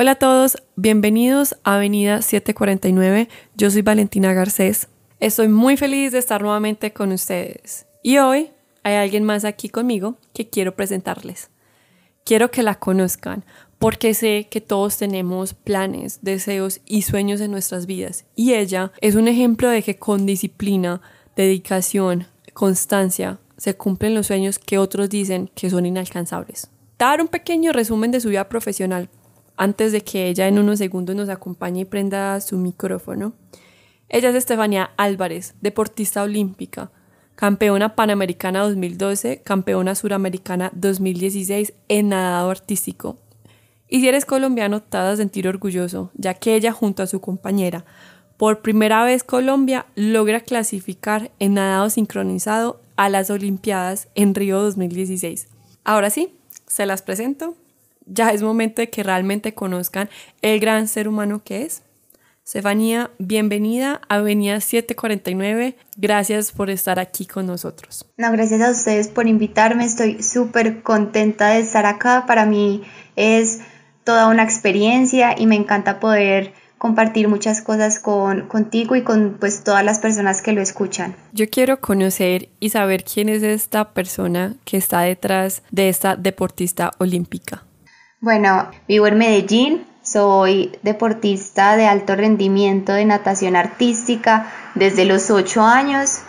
Hola a todos, bienvenidos a Avenida 749. Yo soy Valentina Garcés. Estoy muy feliz de estar nuevamente con ustedes. Y hoy hay alguien más aquí conmigo que quiero presentarles. Quiero que la conozcan porque sé que todos tenemos planes, deseos y sueños en nuestras vidas. Y ella es un ejemplo de que con disciplina, dedicación, constancia, se cumplen los sueños que otros dicen que son inalcanzables. Dar un pequeño resumen de su vida profesional antes de que ella en unos segundos nos acompañe y prenda su micrófono. Ella es Estefanía Álvarez, deportista olímpica, campeona panamericana 2012, campeona suramericana 2016 en nadado artístico. Y si eres colombiano, te vas a sentir orgulloso, ya que ella junto a su compañera, por primera vez Colombia logra clasificar en nadado sincronizado a las Olimpiadas en Río 2016. Ahora sí, se las presento ya es momento de que realmente conozcan el gran ser humano que es. Estefanía, bienvenida a Avenida 749. Gracias por estar aquí con nosotros. No, gracias a ustedes por invitarme. Estoy súper contenta de estar acá. Para mí es toda una experiencia y me encanta poder compartir muchas cosas con, contigo y con pues todas las personas que lo escuchan. Yo quiero conocer y saber quién es esta persona que está detrás de esta deportista olímpica. Bueno, vivo en Medellín, soy deportista de alto rendimiento de natación artística desde los 8 años.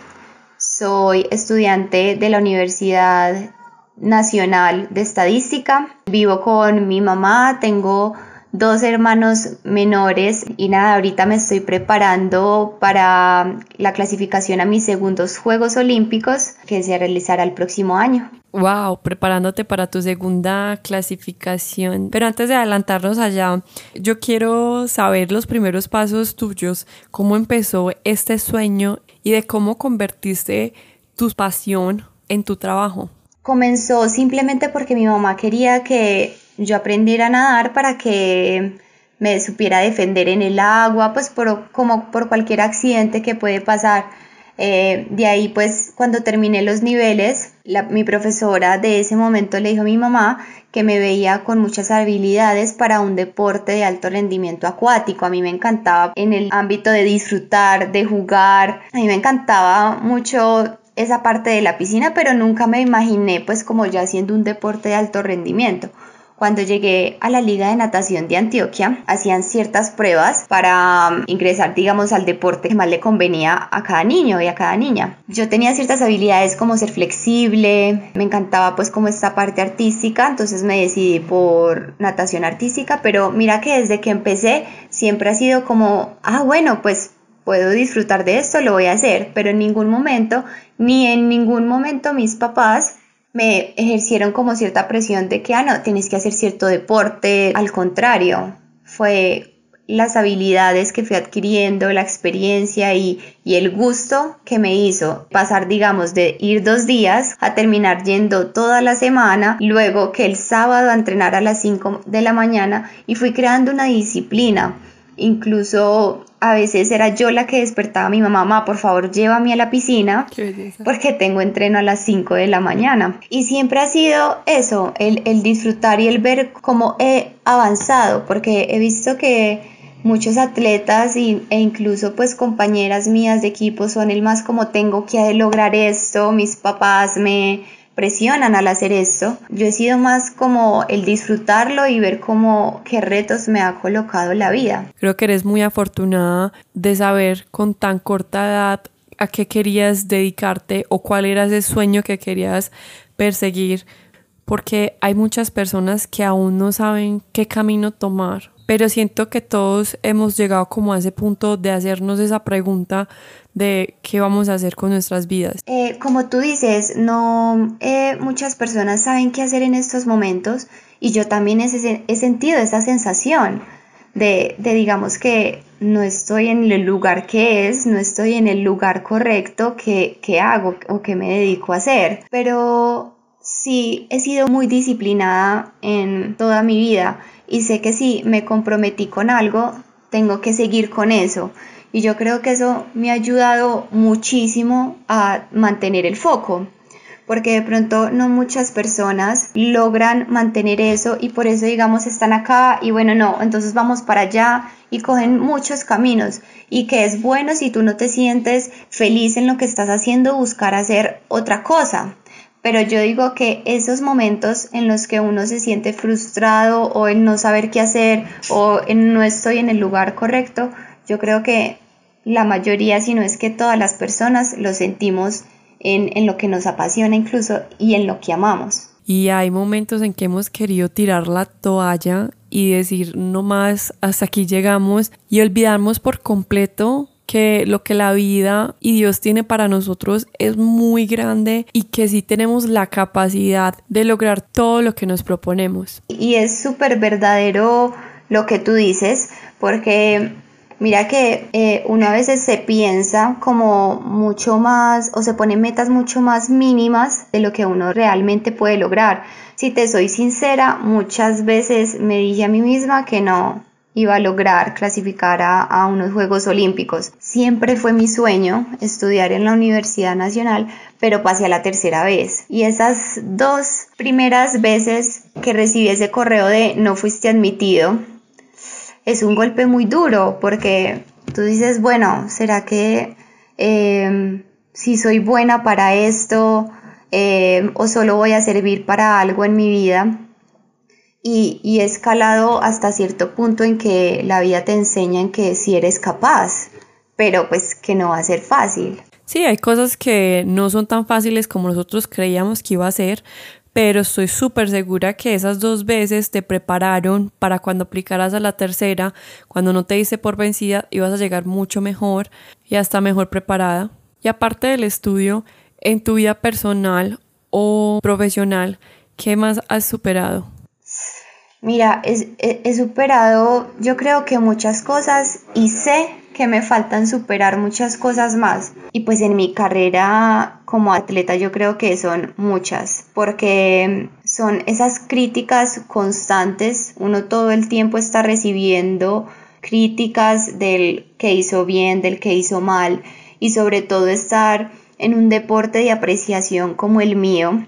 Soy estudiante de la Universidad Nacional de Estadística. Vivo con mi mamá, tengo dos hermanos menores y nada, ahorita me estoy preparando para la clasificación a mis segundos Juegos Olímpicos que se realizará el próximo año. Wow, preparándote para tu segunda clasificación. Pero antes de adelantarnos allá, yo quiero saber los primeros pasos tuyos, cómo empezó este sueño y de cómo convertiste tu pasión en tu trabajo. Comenzó simplemente porque mi mamá quería que yo aprendiera a nadar para que me supiera defender en el agua, pues por, como por cualquier accidente que puede pasar. Eh, de ahí pues cuando terminé los niveles, mi profesora de ese momento le dijo a mi mamá que me veía con muchas habilidades para un deporte de alto rendimiento acuático. A mí me encantaba en el ámbito de disfrutar, de jugar. A mí me encantaba mucho esa parte de la piscina, pero nunca me imaginé pues como ya haciendo un deporte de alto rendimiento. Cuando llegué a la Liga de Natación de Antioquia, hacían ciertas pruebas para um, ingresar, digamos, al deporte que más le convenía a cada niño y a cada niña. Yo tenía ciertas habilidades como ser flexible, me encantaba pues como esta parte artística, entonces me decidí por natación artística, pero mira que desde que empecé siempre ha sido como, ah, bueno, pues puedo disfrutar de esto, lo voy a hacer, pero en ningún momento, ni en ningún momento mis papás me ejercieron como cierta presión de que, ah, no, tienes que hacer cierto deporte. Al contrario, fue las habilidades que fui adquiriendo, la experiencia y, y, el gusto que me hizo pasar, digamos, de ir dos días a terminar yendo toda la semana, luego que el sábado a entrenar a las 5 de la mañana y fui creando una disciplina. Incluso a veces era yo la que despertaba a mi mamá, mamá, por favor llévame a la piscina porque tengo entreno a las 5 de la mañana. Y siempre ha sido eso, el, el disfrutar y el ver cómo he avanzado, porque he visto que muchos atletas y, e incluso pues compañeras mías de equipo son el más como tengo que lograr esto, mis papás me presionan al hacer esto. Yo he sido más como el disfrutarlo y ver cómo qué retos me ha colocado la vida. Creo que eres muy afortunada de saber con tan corta edad a qué querías dedicarte o cuál era ese sueño que querías perseguir, porque hay muchas personas que aún no saben qué camino tomar pero siento que todos hemos llegado como a ese punto de hacernos esa pregunta de qué vamos a hacer con nuestras vidas. Eh, como tú dices, no eh, muchas personas saben qué hacer en estos momentos y yo también he, sentido esa sensación de, de, digamos que no estoy en el lugar que es, no estoy en el lugar correcto que, que hago o que me dedico a hacer, pero sí he sido muy disciplinada en toda mi vida y sé que si me comprometí con algo, tengo que seguir con eso. Y yo creo que eso me ha ayudado muchísimo a mantener el foco, porque de pronto no muchas personas logran mantener eso y por eso digamos están acá y bueno, no, entonces vamos para allá y cogen muchos caminos y que es bueno si tú no te sientes feliz en lo que estás haciendo buscar hacer otra cosa. Pero yo digo que esos momentos en los que uno se siente frustrado o en no saber qué hacer o en no estoy en el lugar correcto, yo creo que la mayoría, si no es que todas las personas, lo sentimos en, en lo que nos apasiona incluso y en lo que amamos. Y hay momentos en que hemos querido tirar la toalla y decir no más, hasta aquí llegamos y olvidarnos por completo que lo que la vida y Dios tiene para nosotros es muy grande y que sí tenemos la capacidad de lograr todo lo que nos proponemos. Y es súper verdadero lo que tú dices, porque Mira que eh, una vez se piensa como mucho más o se pone metas mucho más mínimas de lo que uno realmente puede lograr. Si te soy sincera, muchas veces me dije a mí misma que no iba a lograr clasificar a, unos Juegos Olímpicos. Siempre fue mi sueño estudiar en la Universidad Nacional, pero pasé a la tercera vez. Y esas dos primeras veces que recibí ese correo de no fuiste admitido, es un golpe muy duro porque tú dices, bueno, ¿será que em, si soy buena para esto em, o solo voy a servir para algo en mi vida? Y, y he escalado hasta cierto punto en que la vida te enseña en que si eres capaz, pero pues que no va a ser fácil. Sí, hay cosas que no son tan fáciles como nosotros creíamos que iba a ser, pero estoy súper segura que esas dos veces te prepararon para cuando aplicaras a la tercera, cuando no te hice por vencida, ibas a llegar mucho mejor y hasta mejor preparada. Y aparte del estudio, en tu vida personal o profesional, ¿qué más has superado? Mira, he, superado yo creo que muchas cosas y sé que me faltan superar muchas cosas más. Y pues en mi carrera como atleta yo creo que son muchas, porque son esas críticas constantes, uno todo el tiempo está recibiendo críticas del que hizo bien, del que hizo mal, y sobre todo estar en un deporte de apreciación como el mío,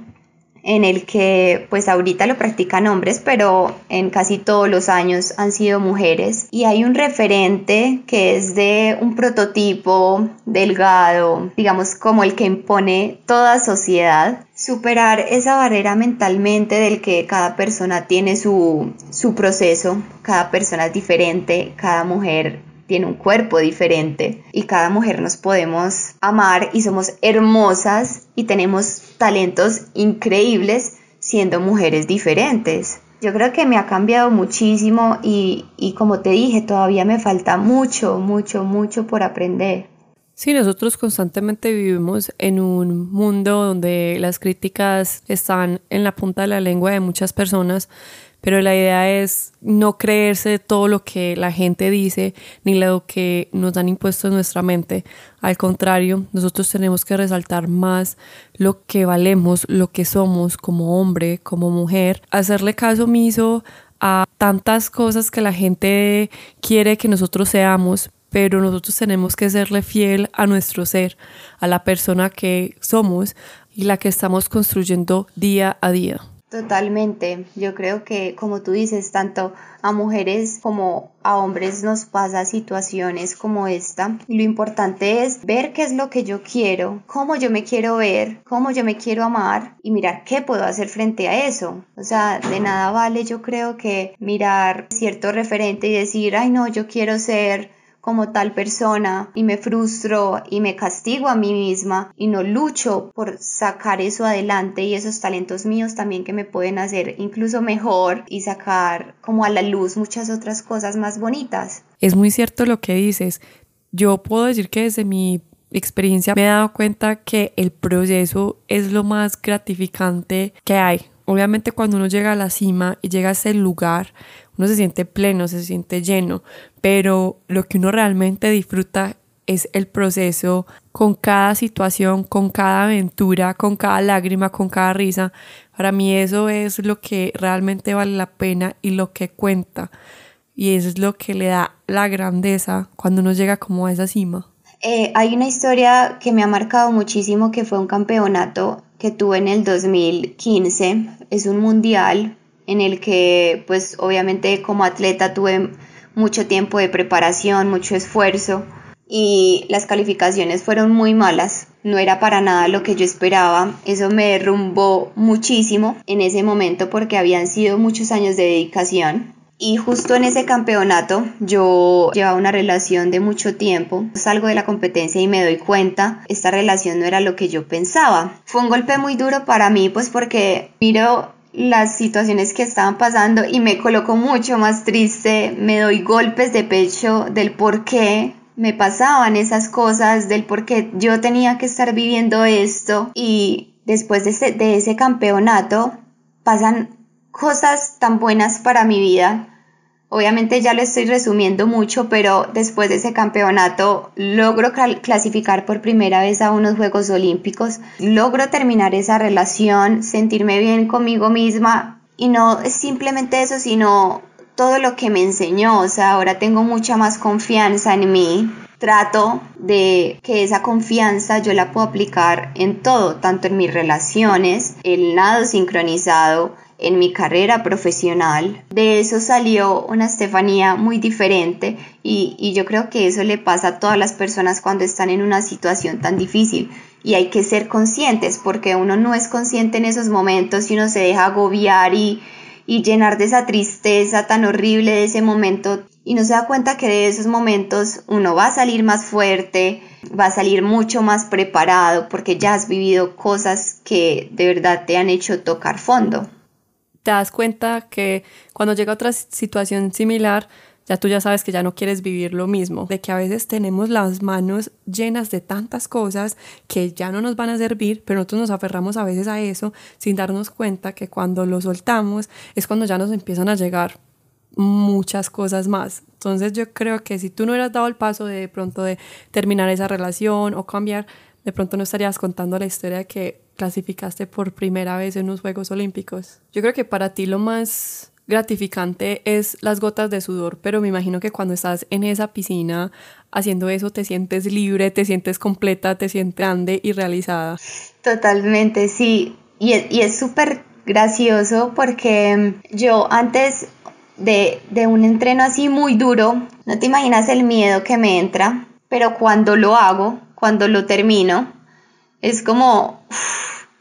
en el que pues ahorita lo practican hombres, pero en casi todos los años han sido mujeres. Y hay un referente que es de un prototipo delgado, digamos como el que impone toda sociedad. Superar esa barrera mentalmente del que cada persona tiene su, su proceso, cada persona es diferente, cada mujer tiene un cuerpo diferente y cada mujer nos podemos amar y somos hermosas y tenemos talentos increíbles siendo mujeres diferentes. Yo creo que me ha cambiado muchísimo y, y como te dije, todavía me falta mucho, mucho, mucho por aprender. Sí, nosotros constantemente vivimos en un mundo donde las críticas están en la punta de la lengua de muchas personas, pero la idea es no creerse todo lo que la gente dice ni lo que nos han impuesto en nuestra mente. Al contrario, nosotros tenemos que resaltar más lo que valemos, lo que somos como hombre, como mujer, hacerle caso omiso a tantas cosas que la gente quiere que nosotros seamos, pero nosotros tenemos que serle fiel a nuestro ser, a la persona que somos y la que estamos construyendo día a día. Totalmente. Yo creo que, como tú dices, tanto a mujeres como a hombres nos pasa situaciones como esta. Y lo importante es ver qué es lo que yo quiero, cómo yo me quiero ver, cómo yo me quiero amar y mirar qué puedo hacer frente a eso. O sea, de nada vale yo creo que mirar cierto referente y decir, ay no, yo quiero ser como tal persona y me frustro y me castigo a mí misma y no lucho por sacar eso adelante y esos talentos míos también que me pueden hacer incluso mejor y sacar como a la luz muchas otras cosas más bonitas. Es muy cierto lo que dices. Yo puedo decir que desde mi experiencia me he dado cuenta que el proceso es lo más gratificante que hay. Obviamente cuando uno llega a la cima y llega a ese lugar, uno se siente pleno, se siente lleno, pero lo que uno realmente disfruta es el proceso con cada situación, con cada aventura, con cada lágrima, con cada risa. Para mí eso es lo que realmente vale la pena y lo que cuenta. Y eso es lo que le da la grandeza cuando uno llega como a esa cima. Eh, hay una historia que me ha marcado muchísimo que fue un campeonato que tuve en el 2015. Es un mundial en el que pues obviamente como atleta tuve mucho tiempo de preparación, mucho esfuerzo y las calificaciones fueron muy malas. No era para nada lo que yo esperaba. Eso me derrumbó muchísimo en ese momento porque habían sido muchos años de dedicación. Y justo en ese campeonato yo llevaba una relación de mucho tiempo. Salgo de la competencia y me doy cuenta, esta relación no era lo que yo pensaba. Fue un golpe muy duro para mí pues porque miro las situaciones que estaban pasando y me coloco mucho más triste, me doy golpes de pecho del por qué me pasaban esas cosas, del por qué yo tenía que estar viviendo esto. Y después de ese, de ese campeonato pasan cosas tan buenas para mi vida Obviamente ya lo estoy resumiendo mucho, pero después de ese campeonato logro clasificar por primera vez a unos Juegos Olímpicos, logro terminar esa relación, sentirme bien conmigo misma y no es simplemente eso, sino todo lo que me enseñó, o sea, ahora tengo mucha más confianza en mí, trato de que esa confianza yo la puedo aplicar en todo, tanto en mis relaciones, el nado sincronizado, en mi carrera profesional. De eso salió una Estefanía muy diferente y, yo creo que eso le pasa a todas las personas cuando están en una situación tan difícil. Y hay que ser conscientes porque uno no es consciente en esos momentos y uno se deja agobiar y, y llenar de esa tristeza tan horrible de ese momento. Y no se da cuenta que de esos momentos uno va a salir más fuerte, va a salir mucho más preparado porque ya has vivido cosas que de verdad te han hecho tocar fondo te das cuenta que cuando llega otra situación similar, ya tú ya sabes que ya no quieres vivir lo mismo, de que a veces tenemos las manos llenas de tantas cosas que ya no nos van a servir, pero nosotros nos aferramos a veces a eso sin darnos cuenta que cuando lo soltamos es cuando ya nos empiezan a llegar muchas cosas más. Entonces yo creo que si tú no hubieras dado el paso de, de pronto de terminar esa relación o cambiar, de pronto no estarías contando la historia que clasificaste por primera vez en unos Juegos Olímpicos. Yo creo que para ti lo más gratificante es las gotas de sudor, pero me imagino que cuando estás en esa piscina haciendo eso te sientes libre, te sientes completa, te sientes grande y realizada. Totalmente, sí. Y es súper gracioso porque yo antes de, de un entreno así muy duro, no te imaginas el miedo que me entra, pero cuando lo hago, cuando lo termino, es como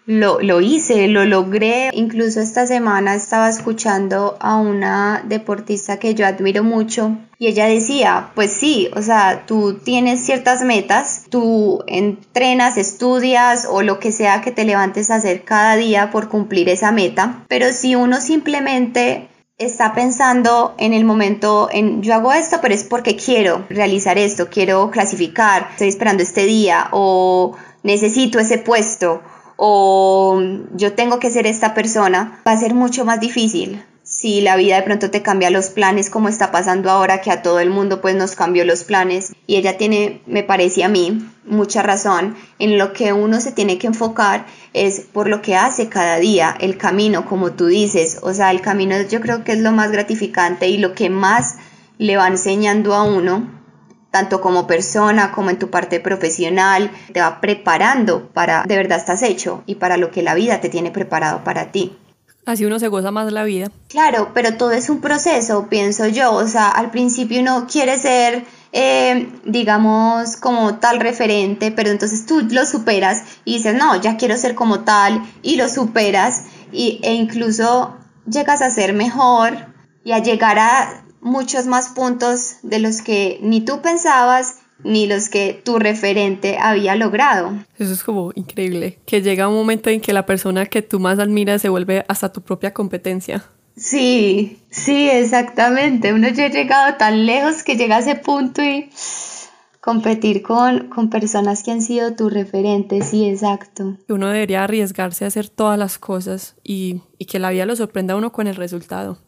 lo, lo, hice, lo logré. Incluso esta semana estaba escuchando a una deportista que yo admiro mucho y ella decía, pues sí, o sea, tú tienes ciertas metas, tú entrenas, estudias o lo que sea que te levantes a hacer cada día por cumplir esa meta, pero si uno simplemente está pensando en el momento en yo hago esto, pero es porque quiero realizar esto, quiero clasificar, estoy esperando este día o necesito ese puesto o yo tengo que ser esta persona, va a ser mucho más difícil. Si la vida de pronto te cambia los planes como está pasando ahora que a todo el mundo pues nos cambió los planes y ella tiene, me parece a mí, mucha razón en lo que uno se tiene que enfocar es por lo que hace cada día, el camino, como tú dices, o sea, el camino yo creo que es lo más gratificante y lo que más le va enseñando a uno tanto como persona como en tu parte profesional, te va preparando para de verdad estás hecho y para lo que la vida te tiene preparado para ti. Así uno se goza más la vida. Claro, pero todo es un proceso, pienso yo. O sea, al principio uno quiere ser, eh, digamos, como tal referente, pero entonces tú lo superas y dices, no, ya quiero ser como tal, y lo superas, y, e incluso llegas a ser mejor y a llegar a muchos más puntos de los que ni tú pensabas ni los que tu referente había logrado. Eso es como increíble, que llega un momento en que la persona que tú más admiras se vuelve hasta tu propia competencia. Sí, sí, exactamente. Uno ya ha llegado tan lejos que llega a ese punto y competir con, con personas que han sido tu referente, sí, exacto. Uno debería arriesgarse a hacer todas las cosas y, y que la vida lo sorprenda a uno con el resultado.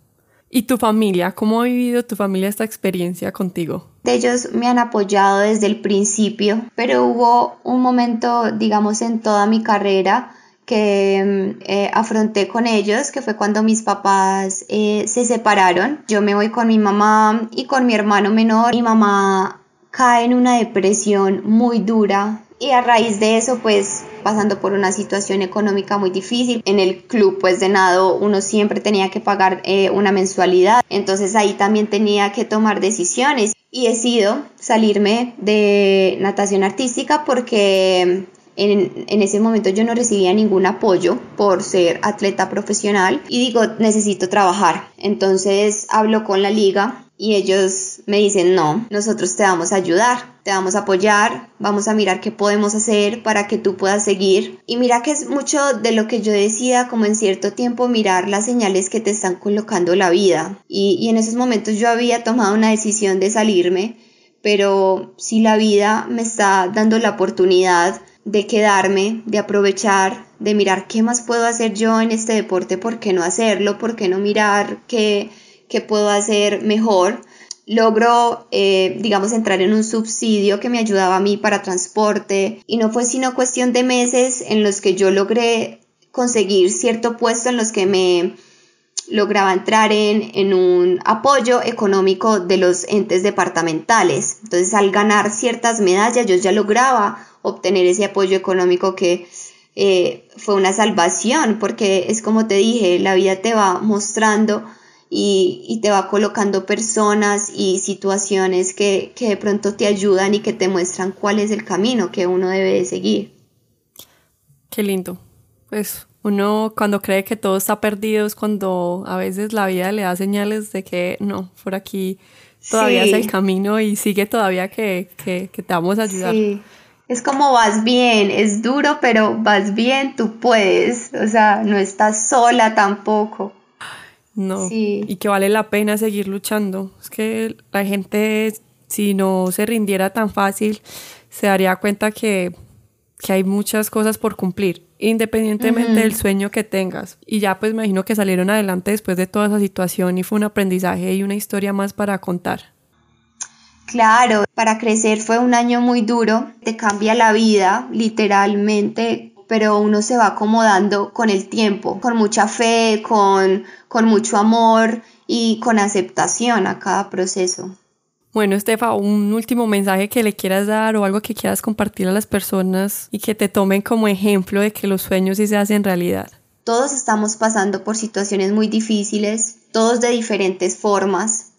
¿Y tu familia? ¿Cómo ha vivido tu familia esta experiencia contigo? Ellos me han apoyado desde el principio, pero hubo un momento, digamos, en toda mi carrera que mm, eh, afronté con ellos, que fue cuando mis papás eh, se separaron. Yo me voy con mi mamá y con mi hermano menor. Mi mamá cae en una depresión muy dura y a raíz de eso, pues pasando por una situación económica muy difícil. En el club pues de nado uno siempre tenía que pagar eh, una mensualidad, entonces ahí también tenía que tomar decisiones y decido salirme de natación artística porque en, en, ese momento yo no recibía ningún apoyo por ser atleta profesional y digo, necesito trabajar. Entonces hablo con la liga y ellos me dicen, no, nosotros te vamos a ayudar, te vamos a apoyar, vamos a mirar qué podemos hacer para que tú puedas seguir. Y mira que es mucho de lo que yo decía, como en cierto tiempo mirar las señales que te están colocando la vida. Y, en esos momentos yo había tomado una decisión de salirme, pero si la vida me está dando la oportunidad de quedarme, de aprovechar, de mirar qué más puedo hacer yo en este deporte, por qué no hacerlo, por qué no mirar qué, qué puedo hacer mejor. Logro, eh, digamos, entrar en un subsidio que me ayudaba a mí para transporte y no fue sino cuestión de meses en los que yo logré conseguir cierto puesto en los que me lograba entrar en, en, un apoyo económico de los entes departamentales. Entonces, al ganar ciertas medallas, yo ya lograba obtener ese apoyo económico que eh, fue una salvación, porque es como te dije, la vida te va mostrando y, y te va colocando personas y situaciones que, que, de pronto te ayudan y que te muestran cuál es el camino que uno debe de seguir. Qué lindo. Pues uno cuando cree que todo está perdido es cuando a veces la vida le da señales de que no, por aquí todavía es el camino y sigue todavía que, que, que te vamos a ayudar. Sí es como vas bien, es duro, pero vas bien, tú puedes, o sea, no estás sola tampoco. No, y que vale la pena seguir luchando. Es que la gente, si no se rindiera tan fácil, se daría cuenta que, que hay muchas cosas por cumplir, independientemente del sueño que tengas. Y ya pues me imagino que salieron adelante después de toda esa situación y fue un aprendizaje y una historia más para contar. Claro, para crecer fue un año muy duro, te cambia la vida, literalmente, pero uno se va acomodando con el tiempo, con mucha fe, con, con mucho amor y con aceptación a cada proceso. Bueno, Estefa, un último mensaje que le quieras dar o algo que quieras compartir a las personas y que te tomen como ejemplo de que los sueños sí se hacen realidad. Todos estamos pasando por situaciones muy difíciles, todos de diferentes formas,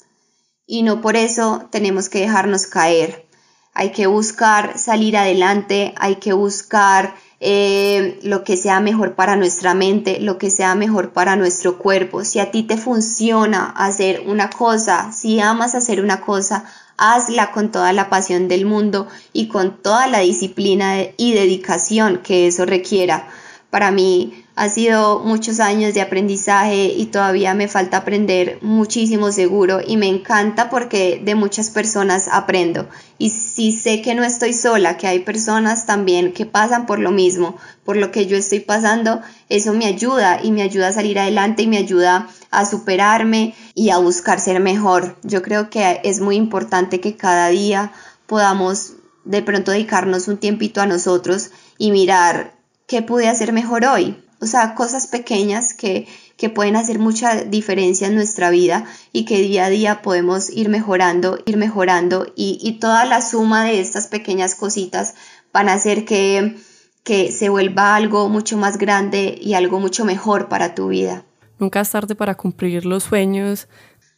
y no por eso tenemos que dejarnos caer. Hay que buscar salir adelante, hay que buscar eh, lo que sea mejor para nuestra mente, lo que sea mejor para nuestro cuerpo. Si a ti te funciona hacer una cosa, si amas hacer una cosa, hazla con toda la pasión del mundo y con toda la disciplina y dedicación que eso requiera. Para mí ha sido muchos años de aprendizaje y todavía me falta aprender muchísimo seguro y me encanta porque de muchas personas aprendo. Y si sé que no estoy sola, que hay personas también que pasan por lo mismo, por lo que yo estoy pasando, eso me ayuda y me ayuda a salir adelante y me ayuda a superarme y a buscar ser mejor. Yo creo que es muy importante que cada día podamos de pronto dedicarnos un tiempito a nosotros y mirar qué pude hacer mejor hoy, o sea, cosas pequeñas que, que pueden hacer mucha diferencia en nuestra vida y que día a día podemos ir mejorando, ir mejorando y, y toda la suma de estas pequeñas cositas van a hacer que, que se vuelva algo mucho más grande y algo mucho mejor para tu vida. Nunca es tarde para cumplir los sueños.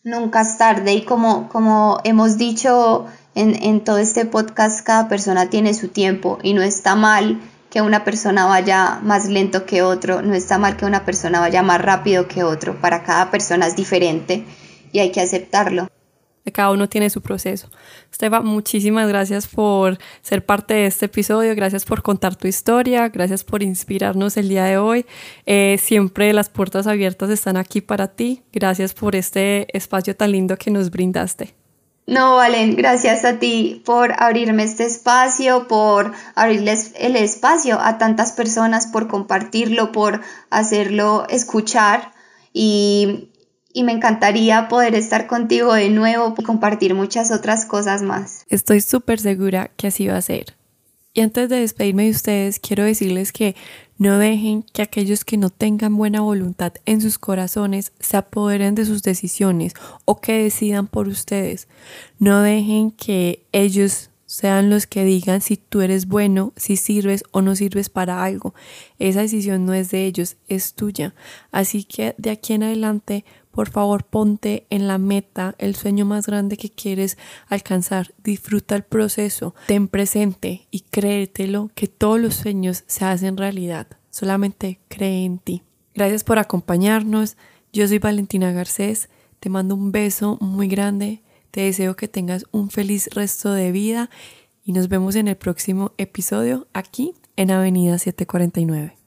Nunca es tarde y como, como hemos dicho en, en todo este podcast, cada persona tiene su tiempo y no está mal que una persona vaya más lento que otro, no está mal que una persona vaya más rápido que otro, para cada persona es diferente y hay que aceptarlo. Cada uno tiene su proceso. Estefa, muchísimas gracias por ser parte de este episodio, gracias por contar tu historia, gracias por inspirarnos el día de hoy. Eh, siempre las puertas abiertas están aquí para ti. Gracias por este espacio tan lindo que nos brindaste. No, Valen, gracias a ti por abrirme este espacio, por abrirles el espacio a tantas personas, por compartirlo, por hacerlo escuchar y, y me encantaría poder estar contigo de nuevo y compartir muchas otras cosas más. Estoy súper segura que así va a ser. Y antes de despedirme de ustedes, quiero decirles que no dejen que aquellos que no tengan buena voluntad en sus corazones se apoderen de sus decisiones o que decidan por ustedes. No dejen que ellos sean los que digan si tú eres bueno, si sirves o no sirves para algo. Esa decisión no es de ellos, es tuya. Así que de aquí en adelante, por favor, ponte en la meta el sueño más grande que quieres alcanzar. Disfruta el proceso, ten presente y créetelo que todos los sueños se hacen realidad. Solamente cree en ti. Gracias por acompañarnos. Yo soy Valentina Garcés. Te mando un beso muy grande. Te deseo que tengas un feliz resto de vida y nos vemos en el próximo episodio aquí en Avenida 749.